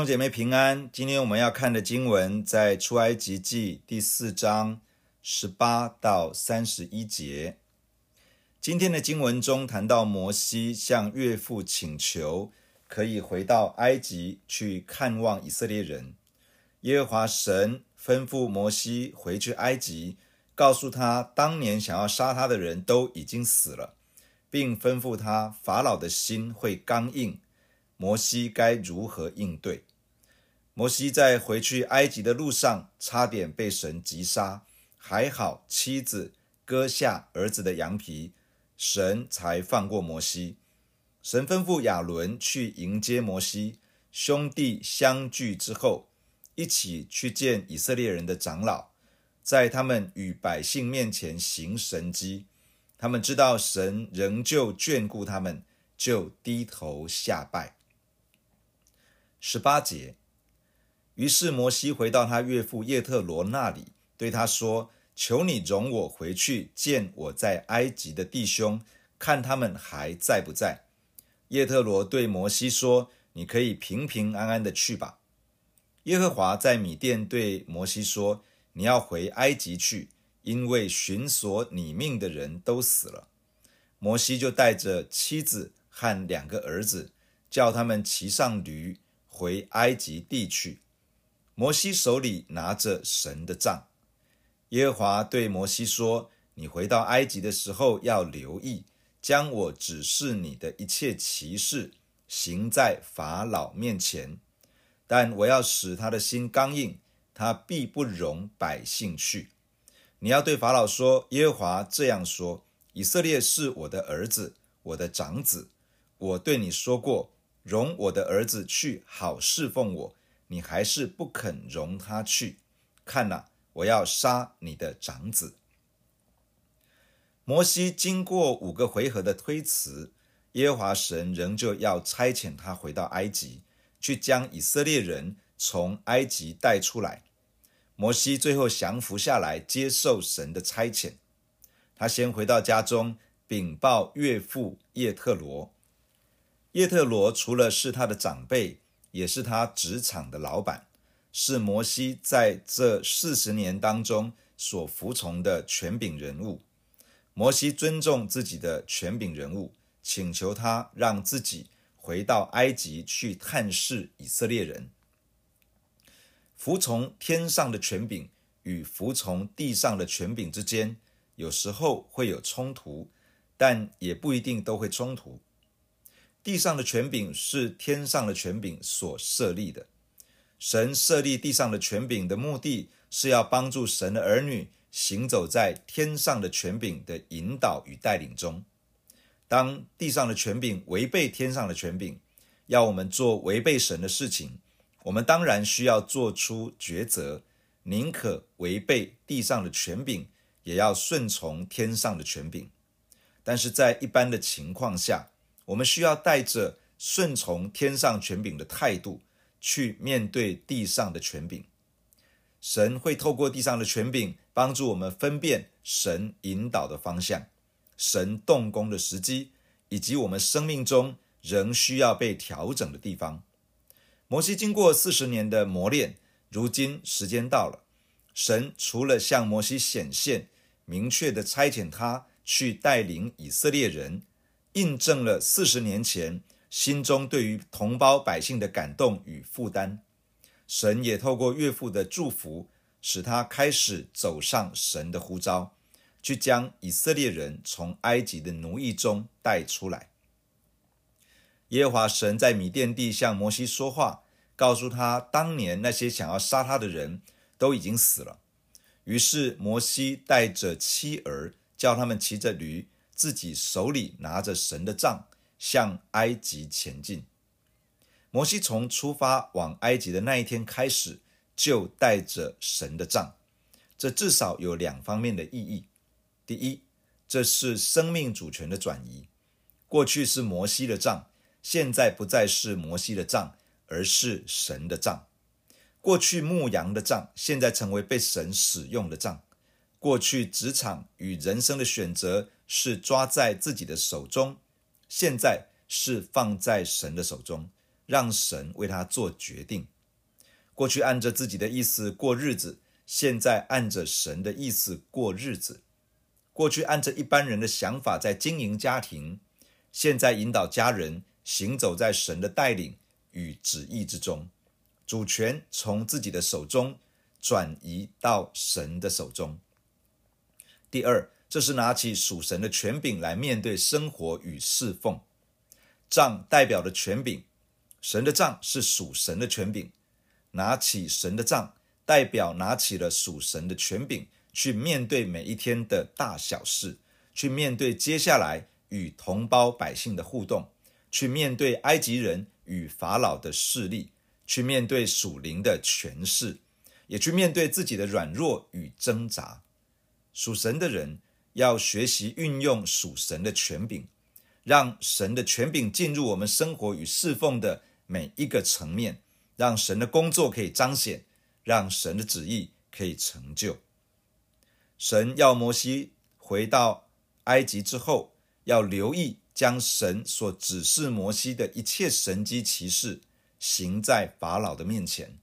兄姐妹平安，今天我们要看的经文在出埃及记第四章十八到三十一节。今天的经文中谈到摩西向岳父请求，可以回到埃及去看望以色列人。耶和华神吩咐摩西回去埃及，告诉他当年想要杀他的人都已经死了，并吩咐他法老的心会刚硬。摩西该如何应对？摩西在回去埃及的路上，差点被神击杀，还好妻子割下儿子的羊皮，神才放过摩西。神吩咐亚伦去迎接摩西，兄弟相聚之后，一起去见以色列人的长老，在他们与百姓面前行神迹，他们知道神仍旧眷顾他们，就低头下拜。十八节，于是摩西回到他岳父叶特罗那里，对他说：“求你容我回去见我在埃及的弟兄，看他们还在不在。”叶特罗对摩西说：“你可以平平安安的去吧。”耶和华在米店对摩西说：“你要回埃及去，因为寻索你命的人都死了。”摩西就带着妻子和两个儿子，叫他们骑上驴。回埃及地去，摩西手里拿着神的杖。耶和华对摩西说：“你回到埃及的时候，要留意，将我指示你的一切奇事行在法老面前。但我要使他的心刚硬，他必不容百姓去。你要对法老说：耶和华这样说：以色列是我的儿子，我的长子。我对你说过。”容我的儿子去，好侍奉我，你还是不肯容他去。看哪，我要杀你的长子。摩西经过五个回合的推辞，耶和华神仍旧要差遣他回到埃及，去将以色列人从埃及带出来。摩西最后降服下来，接受神的差遣。他先回到家中，禀报岳父叶特罗。叶特罗除了是他的长辈，也是他职场的老板，是摩西在这四十年当中所服从的权柄人物。摩西尊重自己的权柄人物，请求他让自己回到埃及去探视以色列人。服从天上的权柄与服从地上的权柄之间，有时候会有冲突，但也不一定都会冲突。地上的权柄是天上的权柄所设立的。神设立地上的权柄的目的是要帮助神的儿女行走在天上的权柄的引导与带领中。当地上的权柄违背天上的权柄，要我们做违背神的事情，我们当然需要做出抉择，宁可违背地上的权柄，也要顺从天上的权柄。但是在一般的情况下，我们需要带着顺从天上权柄的态度去面对地上的权柄。神会透过地上的权柄帮助我们分辨神引导的方向、神动工的时机，以及我们生命中仍需要被调整的地方。摩西经过四十年的磨练，如今时间到了，神除了向摩西显现，明确的差遣他去带领以色列人。印证了四十年前心中对于同胞百姓的感动与负担，神也透过岳父的祝福，使他开始走上神的呼召，去将以色列人从埃及的奴役中带出来。耶和华神在米甸地向摩西说话，告诉他当年那些想要杀他的人都已经死了。于是摩西带着妻儿，叫他们骑着驴。自己手里拿着神的杖，向埃及前进。摩西从出发往埃及的那一天开始，就带着神的杖。这至少有两方面的意义：第一，这是生命主权的转移。过去是摩西的杖，现在不再是摩西的杖，而是神的杖。过去牧羊的杖，现在成为被神使用的杖。过去职场与人生的选择是抓在自己的手中，现在是放在神的手中，让神为他做决定。过去按着自己的意思过日子，现在按着神的意思过日子。过去按着一般人的想法在经营家庭，现在引导家人行走在神的带领与旨意之中。主权从自己的手中转移到神的手中。第二，这是拿起属神的权柄来面对生活与侍奉。杖代表的权柄，神的杖是属神的权柄。拿起神的杖，代表拿起了属神的权柄，去面对每一天的大小事，去面对接下来与同胞百姓的互动，去面对埃及人与法老的势力，去面对属灵的权势，也去面对自己的软弱与挣扎。属神的人要学习运用属神的权柄，让神的权柄进入我们生活与侍奉的每一个层面。让神的工作可以彰显，让神的旨意可以成就。神要摩西回到埃及之后，要留意将神所指示摩西的一切神迹奇事行在法老的面前。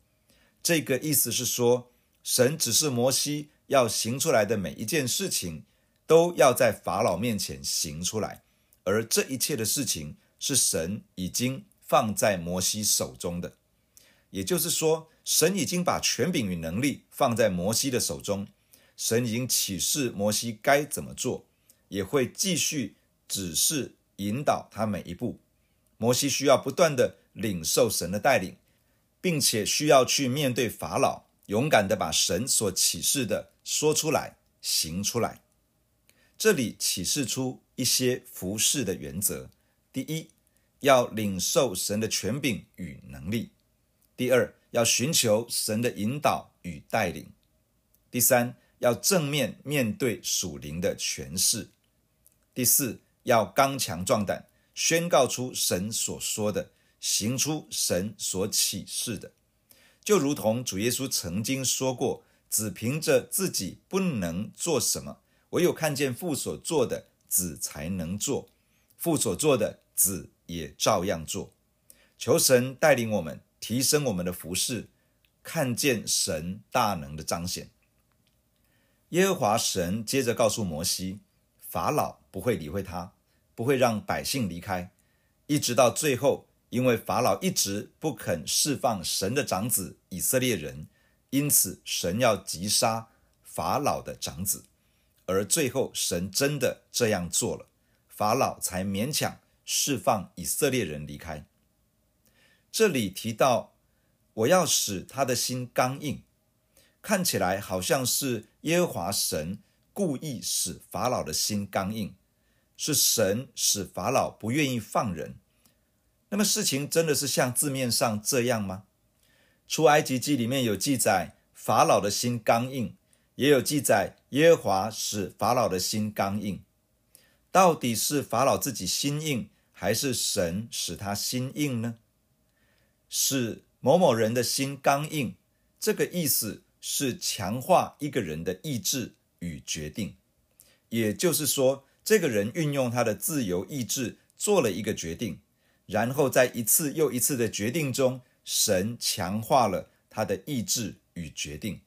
这个意思是说，神指示摩西要行出来的每一件事情，都要在法老面前行出来，而这一切的事情是神已经放在摩西手中的。也就是说，神已经把权柄与能力放在摩西的手中，神已经启示摩西该怎么做，也会继续指示引导他每一步。摩西需要不断地领受神的带领，并且需要去面对法老，勇敢地把神所启示的说出来、行出来。这里启示出一些服事的原则：第一，要领受神的权柄与能力。第二，要寻求神的引导与带领；第三，要正面面对属灵的权势；第四，要刚强壮胆，宣告出神所说的，行出神所启示的。就如同主耶稣曾经说过：“只凭着自己不能做什么，唯有看见父所做的，子才能做；父所做的，子也照样做。”求神带领我们。提升我们的服饰，看见神大能的彰显。耶和华神接着告诉摩西，法老不会理会他，不会让百姓离开，一直到最后，因为法老一直不肯释放神的长子以色列人，因此神要击杀法老的长子，而最后神真的这样做了，法老才勉强释放以色列人离开。这里提到，我要使他的心刚硬，看起来好像是耶和华神故意使法老的心刚硬，是神使法老不愿意放人。那么事情真的是像字面上这样吗？出埃及记里面有记载法老的心刚硬，也有记载耶和华使法老的心刚硬。到底是法老自己心硬，还是神使他心硬呢？使某某人的心刚硬，这个意思是强化一个人的意志与决定。也就是说，这个人运用他的自由意志做了一个决定，然后在一次又一次的决定中，神强化了他的意志与决定。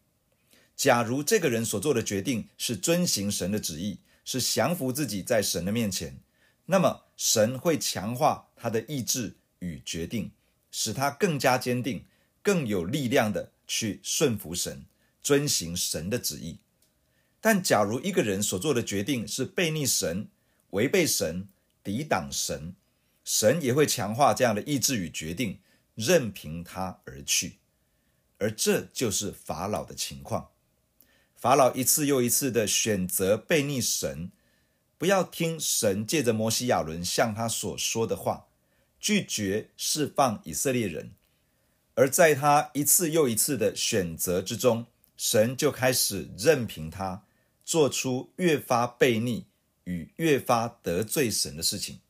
假如这个人所做的决定是遵行神的旨意，是降服自己在神的面前，那么神会强化他的意志与决定。使他更加坚定、更有力量的去顺服神、遵行神的旨意。但假如一个人所做的决定是悖逆神、违背神、抵挡神，神也会强化这样的意志与决定，任凭他而去。而这就是法老的情况。法老一次又一次的选择悖逆神，不要听神借着摩西亚伦向他所说的话。拒绝释放以色列人，而在他一次又一次的选择之中，神就开始任凭他做出越发悖逆与越发得罪神的事情。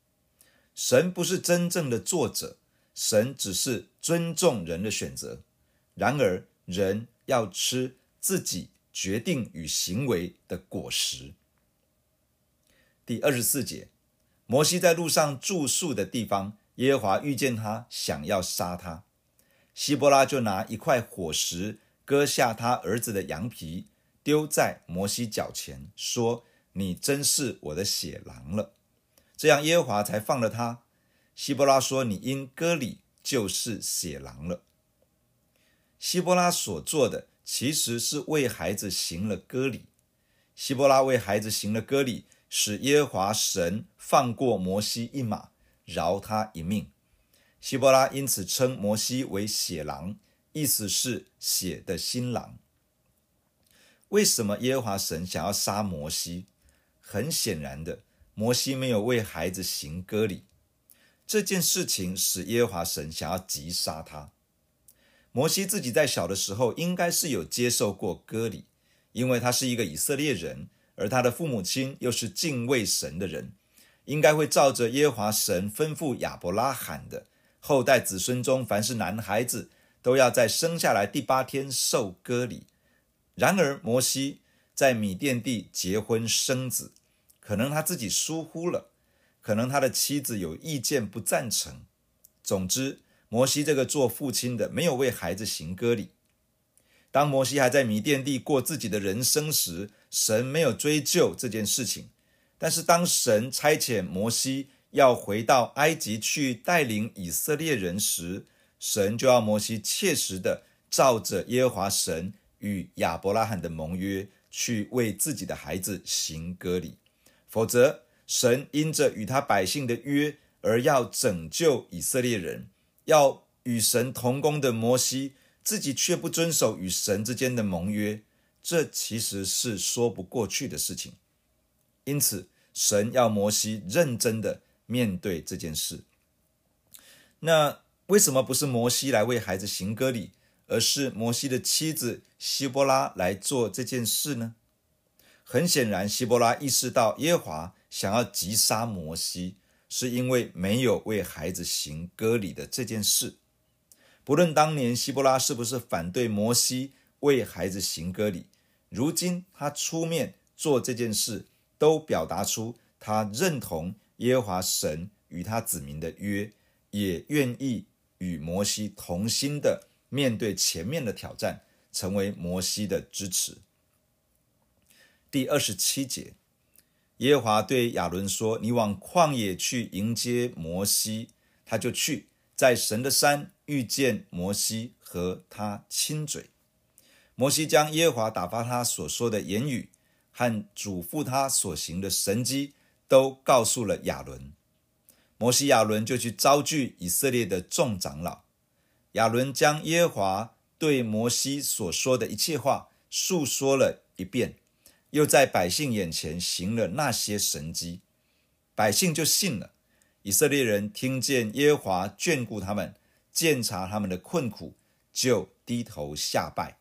神不是真正的作者，神只是尊重人的选择。然而，人要吃自己决定与行为的果实。第二十四节，摩西在路上住宿的地方。耶和华遇见他，想要杀他。希波拉就拿一块火石割下他儿子的羊皮，丢在摩西脚前，说：“你真是我的血狼了。”这样耶和华才放了他。希波拉说：“你因割礼，就是血狼了。”希波拉所做的其实是为孩子行了割礼。希波拉为孩子行了割礼，使耶和华神放过摩西一马，饶他一命。希波拉因此称摩西为血狼，意思是血的新郎。为什么耶和华神想要杀摩西？很显然的，摩西没有为孩子行割礼，这件事情使耶和华神想要击杀他。摩西自己在小的时候应该是有接受过割礼，因为他是一个以色列人，而他的父母亲又是敬畏神的人，应该会照着耶和华神吩咐亚伯拉罕的。后代子孙中，凡是男孩子，都要在生下来第八天受割礼。然而，摩西在米甸地结婚生子，可能他自己疏忽了，可能他的妻子有意见不赞成。总之，摩西这个做父亲的没有为孩子行割礼。当摩西还在米甸地过自己的人生时，神没有追究这件事情。但是，当神差遣摩西，要回到埃及去带领以色列人时，神就要摩西切实的照着耶和华神与亚伯拉罕的盟约，去为自己的孩子行割礼，否则神因着与他百姓的约而要拯救以色列人，要与神同工的摩西自己却不遵守与神之间的盟约，这其实是说不过去的事情。因此，神要摩西认真的。面对这件事，那为什么不是摩西来为孩子行割礼，而是摩西的妻子希波拉来做这件事呢？很显然，希波拉意识到耶和华想要击杀摩西，是因为没有为孩子行割礼的这件事。不论当年希波拉是不是反对摩西为孩子行割礼，如今他出面做这件事，都表达出他认同。耶和华神与他子民的约，也愿意与摩西同心的面对前面的挑战，成为摩西的支持。第二十七节，耶和华对亚伦说：“你往旷野去迎接摩西。”他就去，在神的山遇见摩西，和他亲嘴。摩西将耶和华打发他所说的言语，和嘱咐他所行的神迹。都告诉了亚伦，摩西亚伦就去招聚以色列的众长老。亚伦将耶和华对摩西所说的一切话述说了一遍，又在百姓眼前行了那些神迹，百姓就信了。以色列人听见耶和华眷顾他们，鉴察他们的困苦，就低头下拜。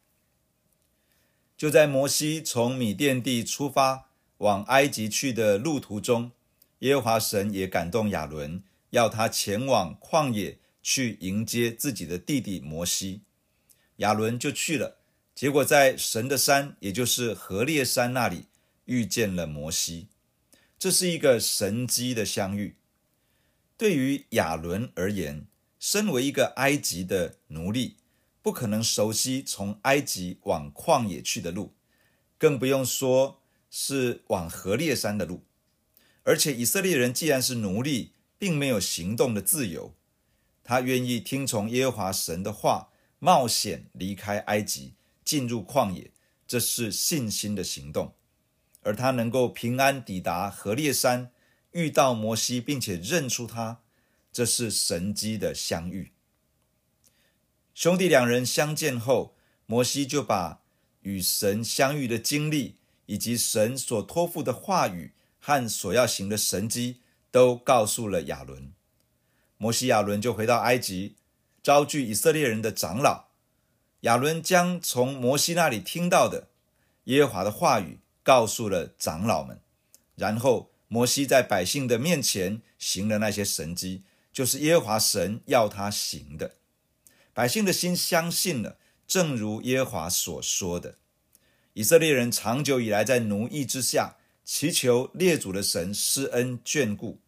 就在摩西从米甸地出发。往埃及去的路途中，耶和华神也感动亚伦，要他前往旷野去迎接自己的弟弟摩西。亚伦就去了，结果在神的山，也就是何烈山那里遇见了摩西。这是一个神迹的相遇。对于亚伦而言，身为一个埃及的奴隶，不可能熟悉从埃及往旷野去的路，更不用说。是往何烈山的路，而且以色列人既然是奴隶，并没有行动的自由。他愿意听从耶和华神的话，冒险离开埃及，进入旷野，这是信心的行动。而他能够平安抵达何烈山，遇到摩西，并且认出他，这是神迹的相遇。兄弟两人相见后，摩西就把与神相遇的经历。以及神所托付的话语和所要行的神迹，都告诉了亚伦。摩西亚伦就回到埃及，招聚以色列人的长老。亚伦将从摩西那里听到的耶和华的话语告诉了长老们。然后摩西在百姓的面前行了那些神迹，就是耶和华神要他行的。百姓的心相信了，正如耶和华所说的。以色列人长久以来在奴役之下，祈求列祖的神施恩眷顾，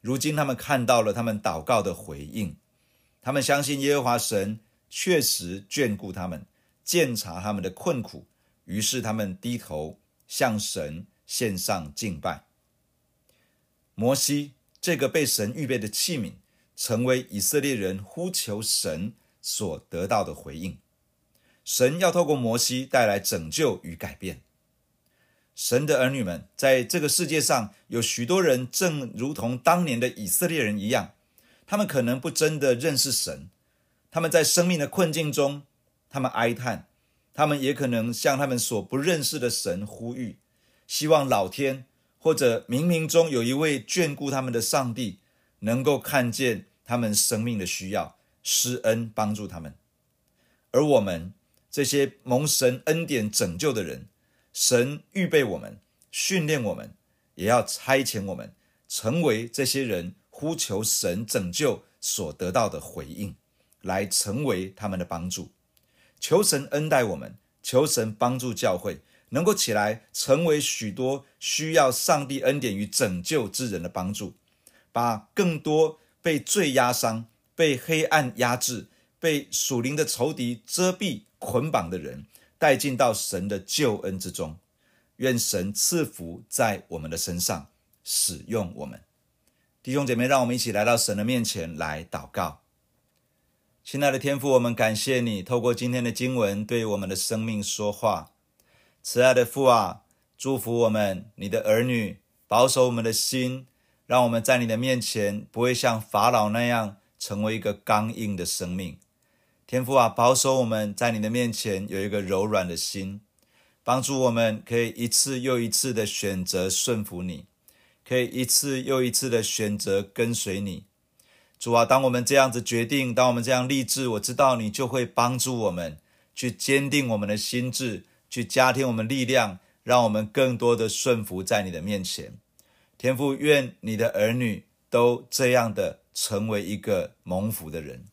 如今他们看到了他们祷告的回应，他们相信耶和华神确实眷顾他们，鉴察他们的困苦，于是他们低头向神献上敬拜。摩西这个被神预备的器皿，成为以色列人呼求神所得到的回应。神要透过摩西带来拯救与改变。神的儿女们，在这个世界上有许多人，正如同当年的以色列人一样，他们可能不真的认识神，他们在生命的困境中，他们哀叹，他们也可能向他们所不认识的神呼吁，希望老天或者冥冥中有一位眷顾他们的上帝，能够看见他们生命的需要，施恩帮助他们。而我们这些蒙神恩典拯救的人，神预备我们，训练我们，也要差遣我们，成为这些人呼求神拯救所得到的回应，来成为他们的帮助。求神恩待我们，求神帮助教会，能够起来成为许多需要上帝恩典与拯救之人的帮助，把更多被罪压伤、被黑暗压制、被属灵的仇敌遮蔽捆绑的人。带进到神的救恩之中，愿神赐福在我们的身上，使用我们。弟兄姐妹，让我们一起来到神的面前来祷告。亲爱的天父，我们感谢你透过今天的经文对我们的生命说话。慈爱的父啊，祝福我们，你的儿女，保守我们的心，让我们在你的面前不会像法老那样成为一个刚硬的生命。天父啊，保守我们在你的面前有一个柔软的心，帮助我们可以一次又一次的选择顺服你，可以一次又一次的选择跟随你。主啊，当我们这样子决定，当我们这样立志，我知道你就会帮助我们去坚定我们的心志，去加添我们力量，让我们更多的顺服在你的面前。天父，愿你的儿女都这样的成为一个蒙福的人。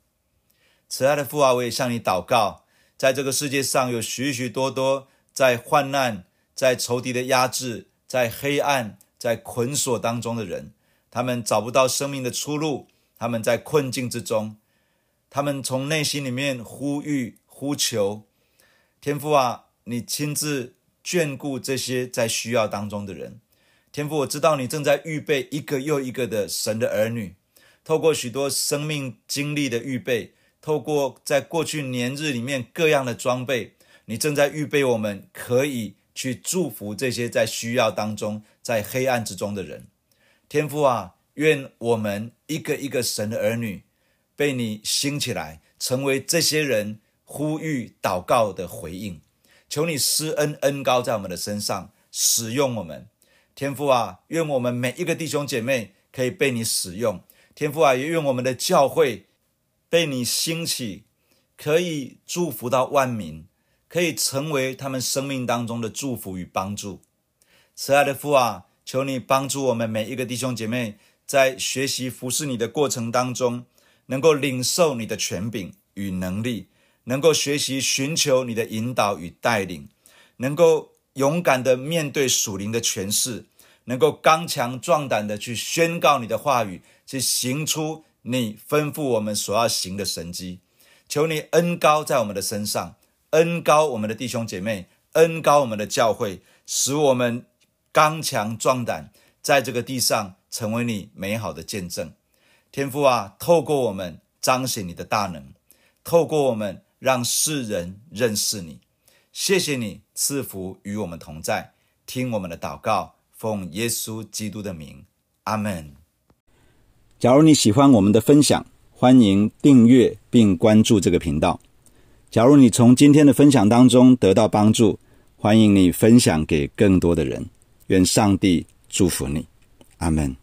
慈爱的父啊，我也向你祷告，在这个世界上有许许多多在患难、在仇敌的压制、在黑暗、在捆锁当中的人，他们找不到生命的出路，他们在困境之中，他们从内心里面呼吁、呼求，天父啊，你亲自眷顾这些在需要当中的人。天父，我知道你正在预备一个又一个的神的儿女，透过许多生命经历的预备。透过在过去年日里面各样的装备，你正在预备我们，可以去祝福这些在需要当中、在黑暗之中的人。天父啊，愿我们一个一个神的儿女，被你兴起来，成为这些人呼吁祷告的回应。求你施恩恩高在我们的身上，使用我们。天父啊，愿我们每一个弟兄姐妹可以被你使用。天父啊，也愿我们的教会。被你兴起，可以祝福到万民，可以成为他们生命当中的祝福与帮助。慈爱的父啊，求你帮助我们每一个弟兄姐妹，在学习服侍你的过程当中，能够领受你的权柄与能力，能够学习寻求你的引导与带领，能够勇敢的面对属灵的权势，能够刚强壮胆的去宣告你的话语，去行出。你吩咐我们所要行的神迹，求你恩高在我们的身上，恩高我们的弟兄姐妹，恩高我们的教会，使我们刚强壮胆，在这个地上成为你美好的见证。天父啊，透过我们彰显你的大能，透过我们让世人认识你。谢谢你赐福与我们同在，听我们的祷告，奉耶稣基督的名，阿门。假如你喜欢我们的分享，欢迎订阅并关注这个频道。假如你从今天的分享当中得到帮助，欢迎你分享给更多的人。愿上帝祝福你，阿门。